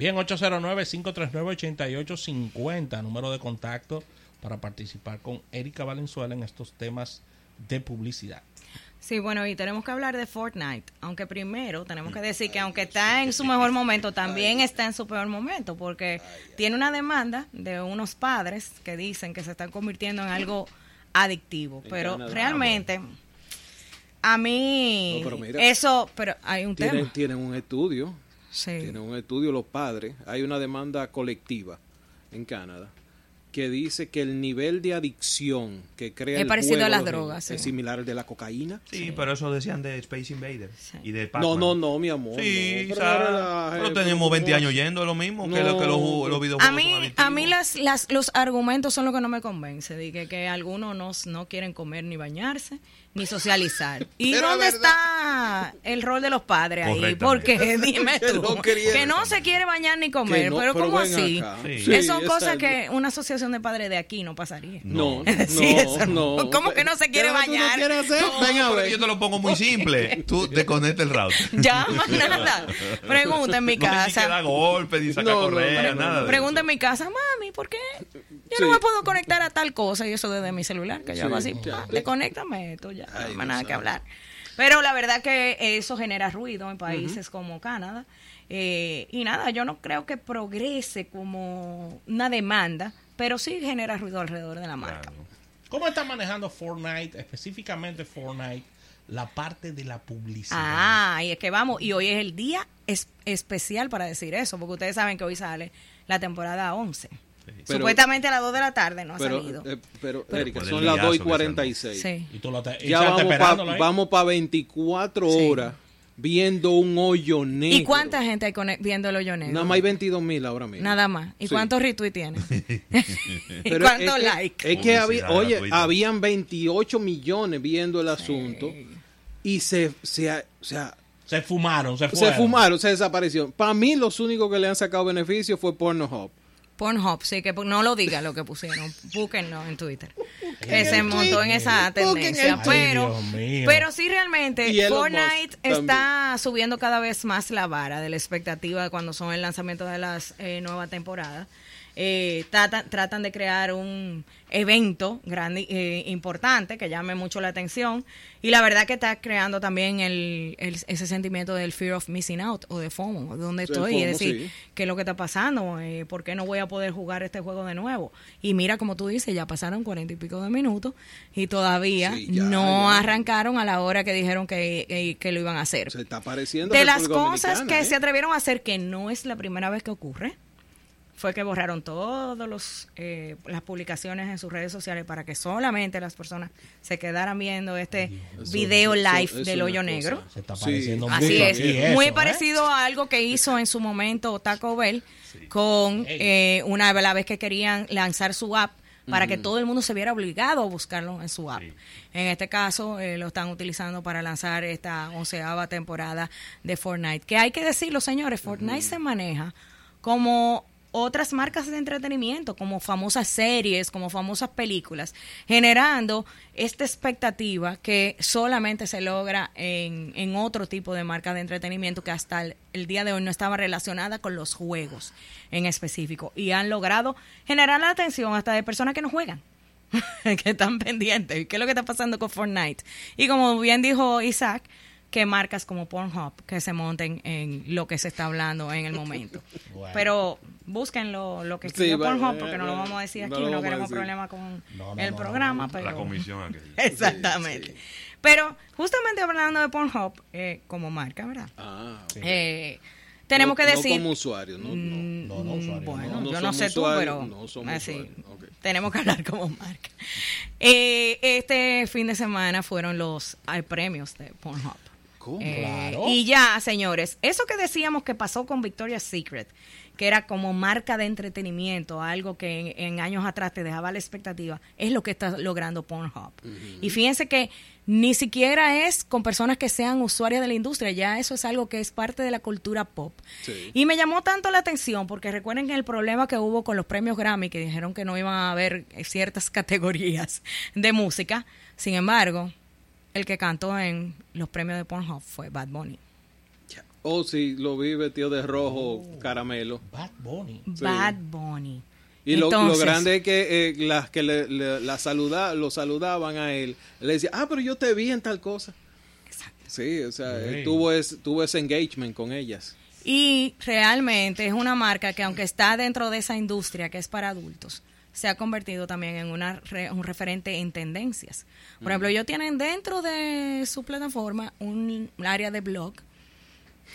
Bien, 809-539-8850, número de contacto para participar con Erika Valenzuela en estos temas de publicidad. Sí, bueno, y tenemos que hablar de Fortnite, aunque primero tenemos que decir que aunque está en su mejor momento, también está en su peor momento, porque tiene una demanda de unos padres que dicen que se están convirtiendo en algo adictivo, pero realmente a mí eso, pero hay un tienen, tema. Tienen un estudio, tienen un estudio los padres, hay una demanda colectiva en Canadá que dice que el nivel de adicción que crea es el parecido juego a las drogas es similar al de la cocaína. Sí, pero eso decían de Space Invader y de No, Pac-Man. no, no, mi amor. Sí, no, pero, pero tenemos 20 ¿cómo años yendo, es lo mismo que, lo, que los, los videojuegos A mí, a mí las, las, los argumentos son lo que no me convence, de que, que algunos no, no quieren comer ni bañarse, ni socializar. ¿Y Pero dónde es está el rol de los padres ahí? Porque dime Que tú, no que no se quiere bañar ni comer, no, pero pero ¿cómo así? Sí. Sí, Esas son cosas que una asociación de padres de aquí no pasaría. No, Sí, no, eso no. no. ¿Cómo que no se quiere ¿Qué es lo que tú no bañar? hacer? No, Ven a pero ver. yo te lo pongo muy simple. Tú desconecta el router. Ya, más nada. Pregunta en mi No ni casa. dar golpes, ni sacar No, no, correa, no, nada Pregunta en mi casa, mami, ¿por qué yo Sí. no me puedo conectar a tal cosa? Y eso desde mi celular, que yo Sí, hago así, ya. pa, desconéctame esto, ya, Ay, no hay más nada que hablar. Pero la verdad que eso genera ruido en países como Canadá. Eh, y nada, yo no creo que progrese como una demanda, pero sí genera ruido alrededor de la marca. Claro. ¿Cómo está manejando Fortnite, específicamente Fortnite, la parte de la publicidad? Ah, y es que vamos, y hoy es el día es- especial para decir eso, porque ustedes saben que hoy sale la temporada 11. Pero- Supuestamente a las 2 de la tarde no ha Pero, salido. eh, pero, Pero- Erika, son las liazo 2 y que se 46. sí. Y tú lo Ya vamos para pa 24 Sí. horas viendo un hoyo negro. ¿Y cuánta gente hay viendo el hoyo negro? Nada más hay 22 mil ahora mismo. Nada más. ¿Y Sí. cuántos retweets tiene? ¿Y cuántos es que- likes? Es que había, oye, habían 28 millones viendo el asunto y se, se, o sea, Se fumaron, se se fumaron, se desaparecieron. Para mí, los únicos que le han sacado beneficio fue Pornhub. Pornhub, sí, que no lo diga lo que pusieron. Búsquenlo en Twitter. Que se montó en esa tendencia. Ay, Pero, pero sí, realmente, Fortnite Musk está subiendo cada vez más la vara de la expectativa cuando son el lanzamiento de las eh, nuevas temporadas. Eh, tratan, tratan de crear un evento grande eh, importante que llame mucho la atención y la verdad que está creando también el, el- ese sentimiento del fear of missing out o de FOMO, de donde estoy, FOMO, es decir, sí. qué es lo que está pasando, eh, por qué no voy a poder jugar este juego de nuevo. Y mira, como tú dices, ya pasaron cuarenta y pico de minutos y todavía Sí, ya, no ya. arrancaron a la hora que dijeron que, que- que lo iban a hacer. Se está apareciendo. De las cosas que ¿eh? se atrevieron a hacer, que no es la primera vez que ocurre, fue que borraron todas los eh, las publicaciones en sus redes sociales para que solamente las personas se quedaran viendo este Eso- video live eso del hoyo negro. Se está Sí. pareciendo Así es, eso, muy ¿eh? parecido a algo que hizo en su momento Taco Bell con eh, una la vez que querían lanzar su app para que todo el mundo se viera obligado a buscarlo en su app. En este caso eh, lo están utilizando para lanzar esta onceava temporada de Fortnite. Que hay que decirlo, señores, Fortnite se maneja como otras marcas de entretenimiento, como famosas series, como famosas películas, generando esta expectativa que solamente se logra en, en otro tipo de marcas de entretenimiento que hasta el, el día de hoy no estaba relacionada con los juegos en específico. Y han logrado generar la atención hasta de personas que no juegan. que están pendientes. ¿Qué es lo que está pasando con Fortnite? Y como bien dijo Isaac, que marcas como Pornhub que se monten en lo que se está hablando en el momento. Bueno. Pero busquen lo, lo que escribió Sí, Pornhub eh, porque no lo eh, vamos a decir no aquí, lo no, queremos decir. problemas con No, no, el no, programa. no. pero... La comisión aquella. Exactamente. Pero justamente hablando de Pornhub eh, como marca, ¿verdad? Ah, ok. Eh, tenemos No- que decir... No como usuario, no. no. Mm, No, no, usuario, Bueno, no. No yo no sé tú, usuarios, pero no somos así, usuarios, ok. tenemos que hablar como marca. Eh, este fin de semana fueron los hay premios de Pornhub. Eh, Claro. Y ya, señores, eso que decíamos que pasó con Victoria's Secret, que era como marca de entretenimiento, algo que en, en años atrás te dejaba la expectativa, es lo que está logrando Pornhub. Y fíjense que ni siquiera es con personas que sean usuarias de la industria, ya eso es algo que es parte de la cultura pop. Sí. Y me llamó tanto la atención porque recuerden que el problema que hubo con los premios Grammy, que dijeron que no iban a haber ciertas categorías de música, sin embargo, el que cantó en los premios de Pornhub fue Bad Bunny. Oh, sí, lo vi vestido de rojo caramelo. Bad Bunny. Bad Bunny. Y lo, grande es que eh, las que le, le- la saluda, lo saludaban a él, le decía, ah, pero yo te vi en tal cosa. Sí, o sea, él tuvo, ese, tuvo ese engagement con ellas. Y realmente es una marca que aunque está dentro de esa industria que es para adultos, se ha convertido también en una re- un referente en tendencias. Por ejemplo, ellos tienen dentro de su plataforma un área de blog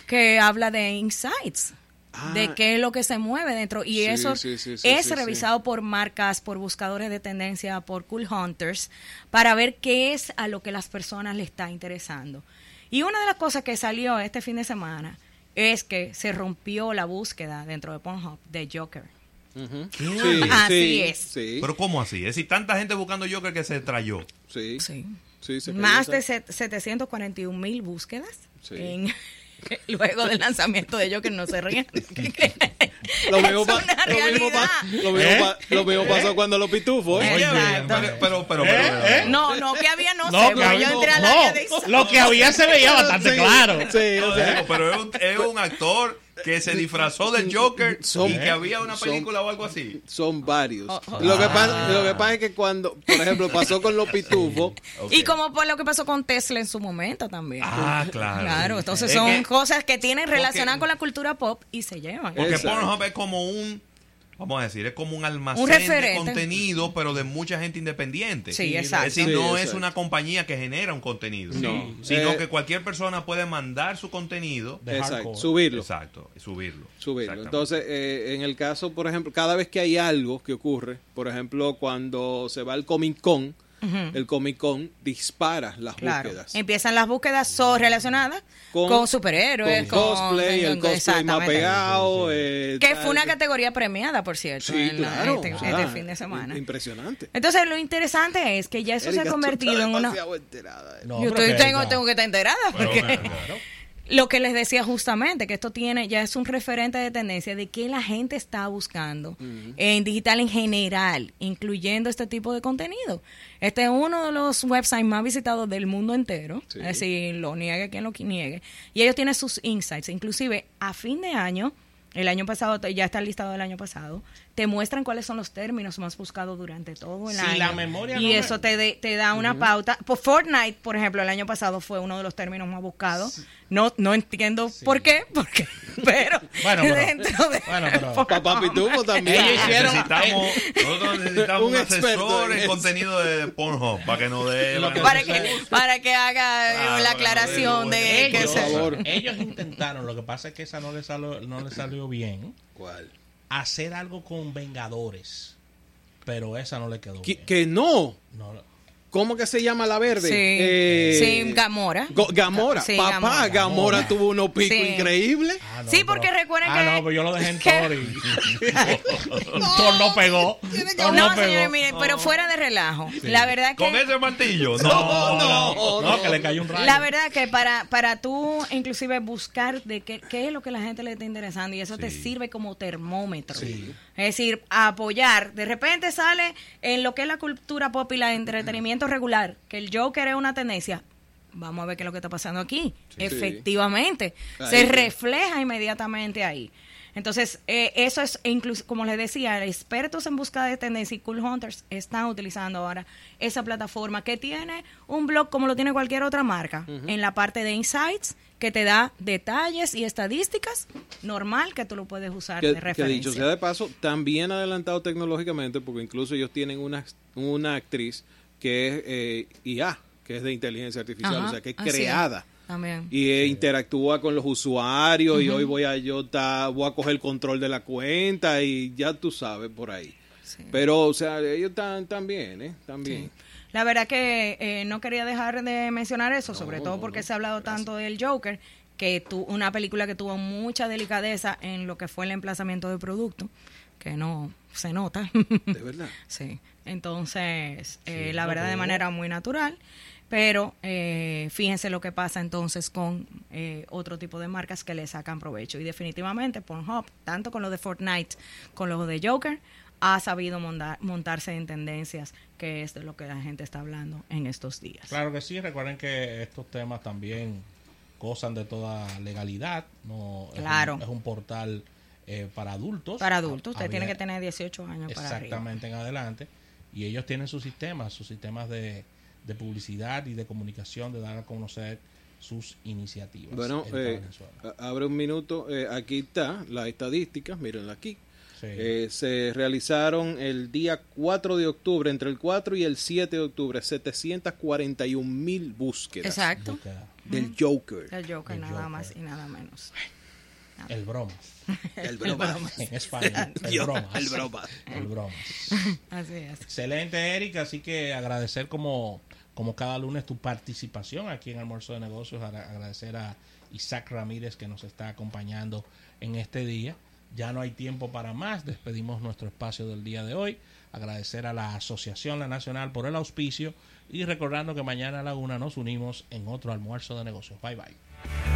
que habla de insights, Ah. de qué es lo que se mueve dentro. Y Sí, eso sí, sí, sí, es revisado por marcas, por buscadores de tendencia, por cool hunters, para ver qué es a lo que las personas le está interesando. Y una de las cosas que salió este fin de semana es que se rompió la búsqueda dentro de Pornhub de Joker. Ujú. ¿Qué? Sí, Así sí, es. Sí, Pero ¿cómo así? Es decir, tanta gente buscando Joker que se trayó. sí, Sí. sí, se Más de esa- set- 741 mil búsquedas Sí. en- luego del lanzamiento de Joker. No se rían. Lo mismo, Es pa- una lo mismo, pa- realidad. lo mismo ¿Eh? pa- lo mismo pasó cuando los pitufos. ¿eh? Oye, Exacto. Pero, pero, pero, ¿Eh? pero- ¿Eh? No, no, que había, no, No, sé, que yo al no, área de lo que había se veía bastante Sí, claro. Sí, o sea, Digo, pero es un, es un actor que se disfrazó del Joker Son- y que había una son- película o algo así. son varios. Oh, oh. Lo, que pasa, lo que pasa es que cuando, por ejemplo, pasó con los pitufos. Y como por lo que pasó con Tesla en su momento también. Ah, claro. Claro, entonces Es son que- cosas que tienen relacionadas con la cultura pop y se llevan. Porque. Pornhub es como un, vamos a decir, es como un almacén Un de contenido, pero de mucha gente independiente. Sí, exacto. Es decir, Sí, no es una compañía que genera un contenido, No. sino Eh, que cualquier persona puede mandar su contenido. De exacto, hardcore. subirlo. Exacto, subirlo. subirlo. Entonces, eh, en el caso, por ejemplo, cada vez que hay algo que ocurre, por ejemplo, cuando se va al Comic Con, el Comic Con dispara las Claro. búsquedas. Empiezan las búsquedas so relacionadas con, Con- superhéroes, con cosplay, el cosplay más pegado. eh, Que fue una categoría premiada, por cierto, Sí, en la- claro. este, o este fin de semana. Impresionante. Entonces, lo interesante es que ya eso se ha convertido en una... eh. No, Yo pero estoy- tengo, no. tengo que estar enterada, porque... Claro. Lo que les decía justamente, que esto tiene, ya es un referente de tendencia de que la gente está buscando en digital en general, incluyendo este tipo de contenido. Este es uno de los websites más visitados del mundo entero, Sí. es decir, lo niegue quien lo niegue. Y ellos tienen sus insights, inclusive a fin de año, el año pasado, ya está el listado del año pasado, te muestran cuáles son los términos más buscados durante todo el Si año. la memoria y no me- eso te, de- te da una pauta. Por Fortnite, por ejemplo, el año pasado fue uno de los términos más buscados. No, no entiendo por qué, porque, pero, Bueno, pero- dentro de bueno, pero- Papá Pitufo también. Ellos hicieron- necesitamos, nosotros necesitamos Un asesor en contenido de Pornhub para que nos dé Lo que para que para que haga eh, la que no aclaración dé de que ellos, por se- favor. ellos intentaron, lo que pasa es que esa no le salió, no le salió bien, ¿Cuál? Hacer algo con Vengadores. Pero esa no le quedó Que, bien. que no. No, ¿Cómo que se llama la verde? Sí, Eh, sí, Gamora. Go- Gamora. Sí, Papá, Gamora. Gamora, tuvo unos picos Sí. increíbles. Ah, no, Sí, porque recuerden ah, que- no, pues yo lo dejé en que- Thor y... Thor no pegó. Thor No, pegó. señores, miren, pero fuera de relajo. La verdad que Con ese martillo. No, No, no, no, no, que le cayó un rayo. La verdad que para, para tú inclusive buscar de qué, qué es lo que la gente le está interesando y eso te sirve como termómetro. Sí. Es decir, apoyar. De repente sale en lo que es la cultura pop y el entretenimiento regular, que el Joker es una tendencia. Vamos a ver qué es lo que está pasando aquí. Efectivamente. Ahí se refleja inmediatamente ahí. Entonces, eh, eso es, incluso, como les decía, expertos en búsqueda de tendencia y Cool Hunters están utilizando ahora esa plataforma que tiene un blog como lo tiene cualquier otra marca, en la parte de insights, que te da detalles y estadísticas, normal que tú lo puedes usar Que, de que referencia. dicho sea de paso, también adelantado tecnológicamente, porque incluso ellos tienen una, una actriz que es eh, IA, que es de inteligencia artificial, Ajá, o sea, que es creada. También. Y eh, interactúa con los usuarios y hoy voy a yo ta- voy a coger el control de la cuenta y ya tú sabes por ahí. Sí. Pero, o sea, ellos están tan bien, ¿eh? También. La verdad que eh, no quería dejar de mencionar eso, sobre todo porque se ha hablado tanto del Joker, que tu, una película que tuvo mucha delicadeza en lo que fue el emplazamiento del producto, que no se nota. De verdad. sí. Entonces, eh, Sí, la verdad de manera muy natural. Pero eh, fíjense lo que pasa entonces con eh, otro tipo de marcas que le sacan provecho. Y definitivamente Pornhub, tanto con lo de Fortnite, con lo de Joker, ha sabido monda- montarse en tendencias, que es de lo que la gente está hablando en estos días. Claro que sí, recuerden que estos temas también gozan de toda legalidad. No, claro. Es un, portal eh, para adultos. Para adultos, usted tiene que tener 18 años para Exactamente, en adelante. Y ellos tienen sus sistemas, sus sistemas de, de publicidad y de comunicación, de dar a conocer sus iniciativas. Bueno, eh, abre un minuto, eh, aquí está la estadística, mírenla aquí. Eh, se realizaron el día 4 de octubre, entre el 4 y el 7 de octubre, 741 mil búsquedas. Exacto. Del Joker. El Joker, nada más y nada menos. El bromas. El bromas. en español. El bromas. El bromas. El bromas. Así es. Excelente, Erika. Así que agradecer como como cada lunes tu participación aquí en Almuerzo de Negocios. Agradecer a Isaac Ramírez que nos está acompañando en este día. Ya no hay tiempo para más. Despedimos nuestro espacio del día de hoy. Agradecer a la Asociación La Nacional por el auspicio y recordando que mañana a la una nos unimos en otro almuerzo de negocios. Bye bye.